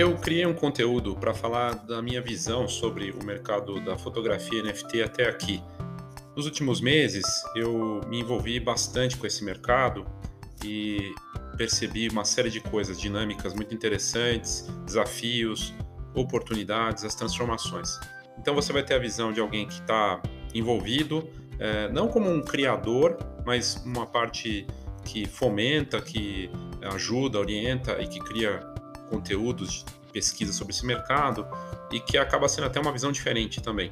Eu criei um conteúdo para falar da minha visão sobre o mercado da fotografia NFT até aqui. Nos últimos meses, eu me envolvi bastante com esse mercado e percebi uma série de coisas, dinâmicas muito interessantes, desafios, oportunidades, as transformações. Então você vai ter a visão de alguém que está envolvido, é, não como um criador, mas uma parte que fomenta, que ajuda, orienta e que cria conteúdos de pesquisa sobre esse mercado e que acaba sendo até uma visão diferente também.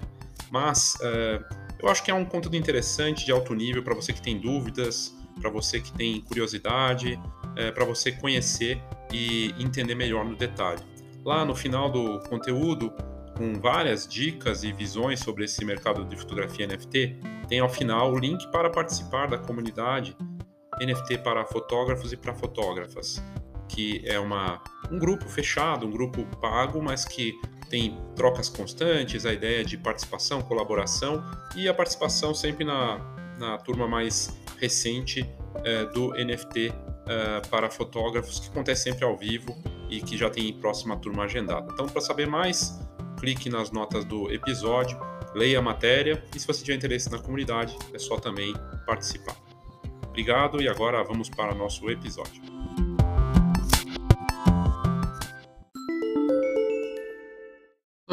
Mas é, eu acho que é um conteúdo interessante, de alto nível, para você que tem dúvidas, para você que tem curiosidade, é, para você conhecer e entender melhor no detalhe. Lá no final do conteúdo, com várias dicas e visões sobre esse mercado de fotografia NFT, tem ao final o link para participar da comunidade NFT para fotógrafos e para fotógrafas, que é uma, um grupo fechado, um grupo pago, mas que tem trocas constantes, a ideia de participação, colaboração e a participação sempre na, na turma mais recente é, do NFT é, para fotógrafos, que acontece sempre ao vivo e que já tem próxima turma agendada. Então, para saber mais, clique nas notas do episódio, leia a matéria e se você tiver interesse na comunidade, é só também participar. Obrigado e agora vamos para nosso episódio.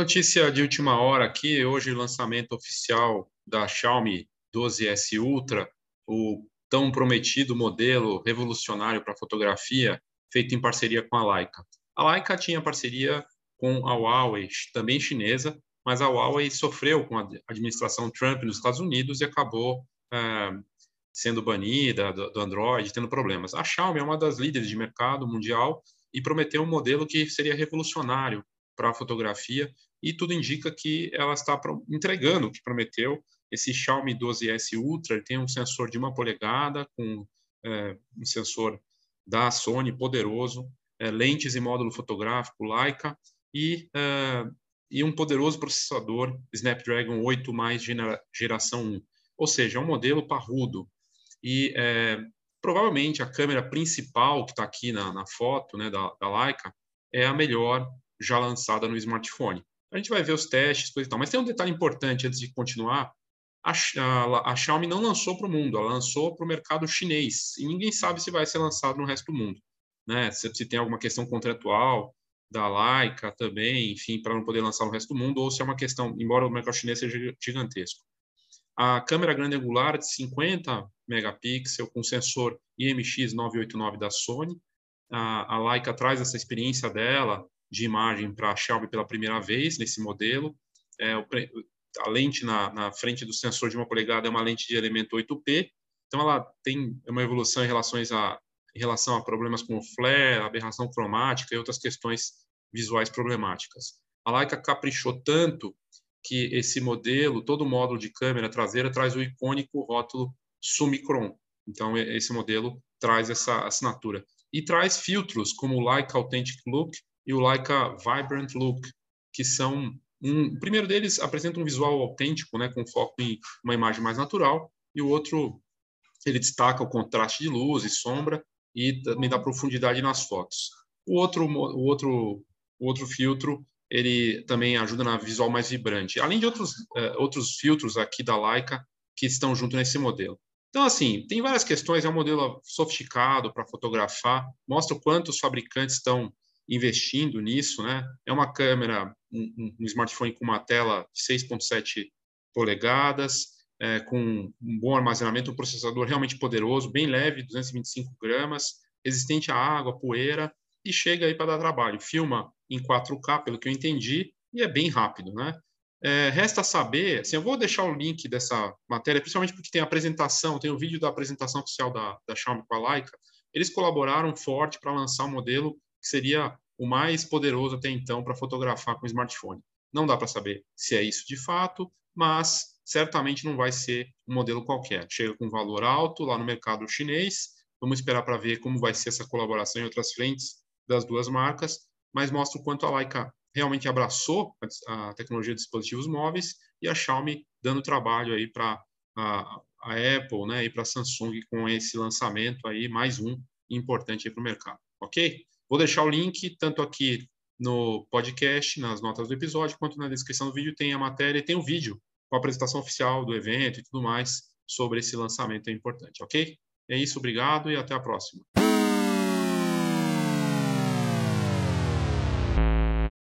Notícia de última hora aqui, hoje lançamento oficial da Xiaomi 12S Ultra, o tão prometido modelo revolucionário para fotografia, feito em parceria com a Leica. A Leica tinha parceria com a Huawei, também chinesa, mas a Huawei sofreu com a administração Trump nos Estados Unidos e acabou é, sendo banida do, do Android, tendo problemas. A Xiaomi é uma das líderes de mercado mundial e prometeu um modelo que seria revolucionário para a fotografia e tudo indica que ela está entregando o que prometeu. Esse Xiaomi 12S Ultra tem um sensor de uma polegada com é, um sensor da Sony poderoso, é, lentes e módulo fotográfico Leica e, é, e um poderoso processador Snapdragon 8 mais geração 1. Ou seja, é um modelo parrudo, e é, provavelmente a câmera principal que está aqui na, na, foto né, da, da Leica é a melhor já lançada no smartphone. A gente vai ver os testes, coisa e tal. Mas tem um detalhe importante antes de continuar. A, a, a Xiaomi não lançou para o mundo, ela lançou para o mercado chinês. E ninguém sabe se vai ser lançado no resto do mundo. Né? Se, se tem alguma questão contratual da Leica também, enfim, para não poder lançar no resto do mundo, ou se é uma questão, embora o mercado chinês seja gigantesco. A câmera grande angular de 50 megapixels com sensor IMX989 da Sony. A, a Leica traz essa experiência dela de imagem para a Xiaomi pela primeira vez nesse modelo. É, o, a lente na, na, frente do sensor de uma polegada é uma lente de elemento 8P, então ela tem uma evolução em, relações a, em relação a problemas como flare, aberração cromática e outras questões visuais problemáticas. A Leica caprichou tanto que esse modelo, todo o módulo de câmera traseira traz o icônico rótulo Summicron. Então, esse modelo traz essa assinatura. E traz filtros como o Leica Authentic Look e o Leica Vibrant Look, que são um, o primeiro deles apresenta um visual autêntico, né, com foco em uma imagem mais natural, e o outro ele destaca o contraste de luz e sombra e também dá profundidade nas fotos. O outro o outro o outro filtro ele também ajuda na visual mais vibrante, além de outros, uh, outros filtros aqui da Leica que estão junto nesse modelo. Então, assim, tem várias questões, é um modelo sofisticado para fotografar, mostra o quanto os fabricantes estão investindo nisso, né? É uma câmera, um, um smartphone com uma tela de 6.7 polegadas, é, com um bom armazenamento, um processador realmente poderoso, bem leve, 225 gramas, resistente à água, poeira, e chega aí para dar trabalho. Filma em 4K, pelo que eu entendi, e é bem rápido, né? É, resta saber, assim, eu vou deixar o link dessa matéria, principalmente porque tem a apresentação, tem o vídeo da apresentação oficial da, da Xiaomi com a Leica. Eles colaboraram forte para lançar um modelo que seria o mais poderoso até então para fotografar com smartphone. Não dá para saber se é isso de fato, mas certamente não vai ser um modelo qualquer. Chega com valor alto lá no mercado chinês. Vamos esperar para ver como vai ser essa colaboração em outras frentes das duas marcas, mas mostra o quanto a Leica realmente abraçou a tecnologia de dispositivos móveis e a Xiaomi dando trabalho aí para a, a, Apple, né, e para a Samsung com esse lançamento aí mais um importante para o mercado, ok? Vou deixar o link tanto aqui no podcast, nas notas do episódio, quanto na descrição do vídeo tem a matéria e tem o vídeo com a apresentação oficial do evento e tudo mais sobre esse lançamento importante, ok? É isso, obrigado e até a próxima.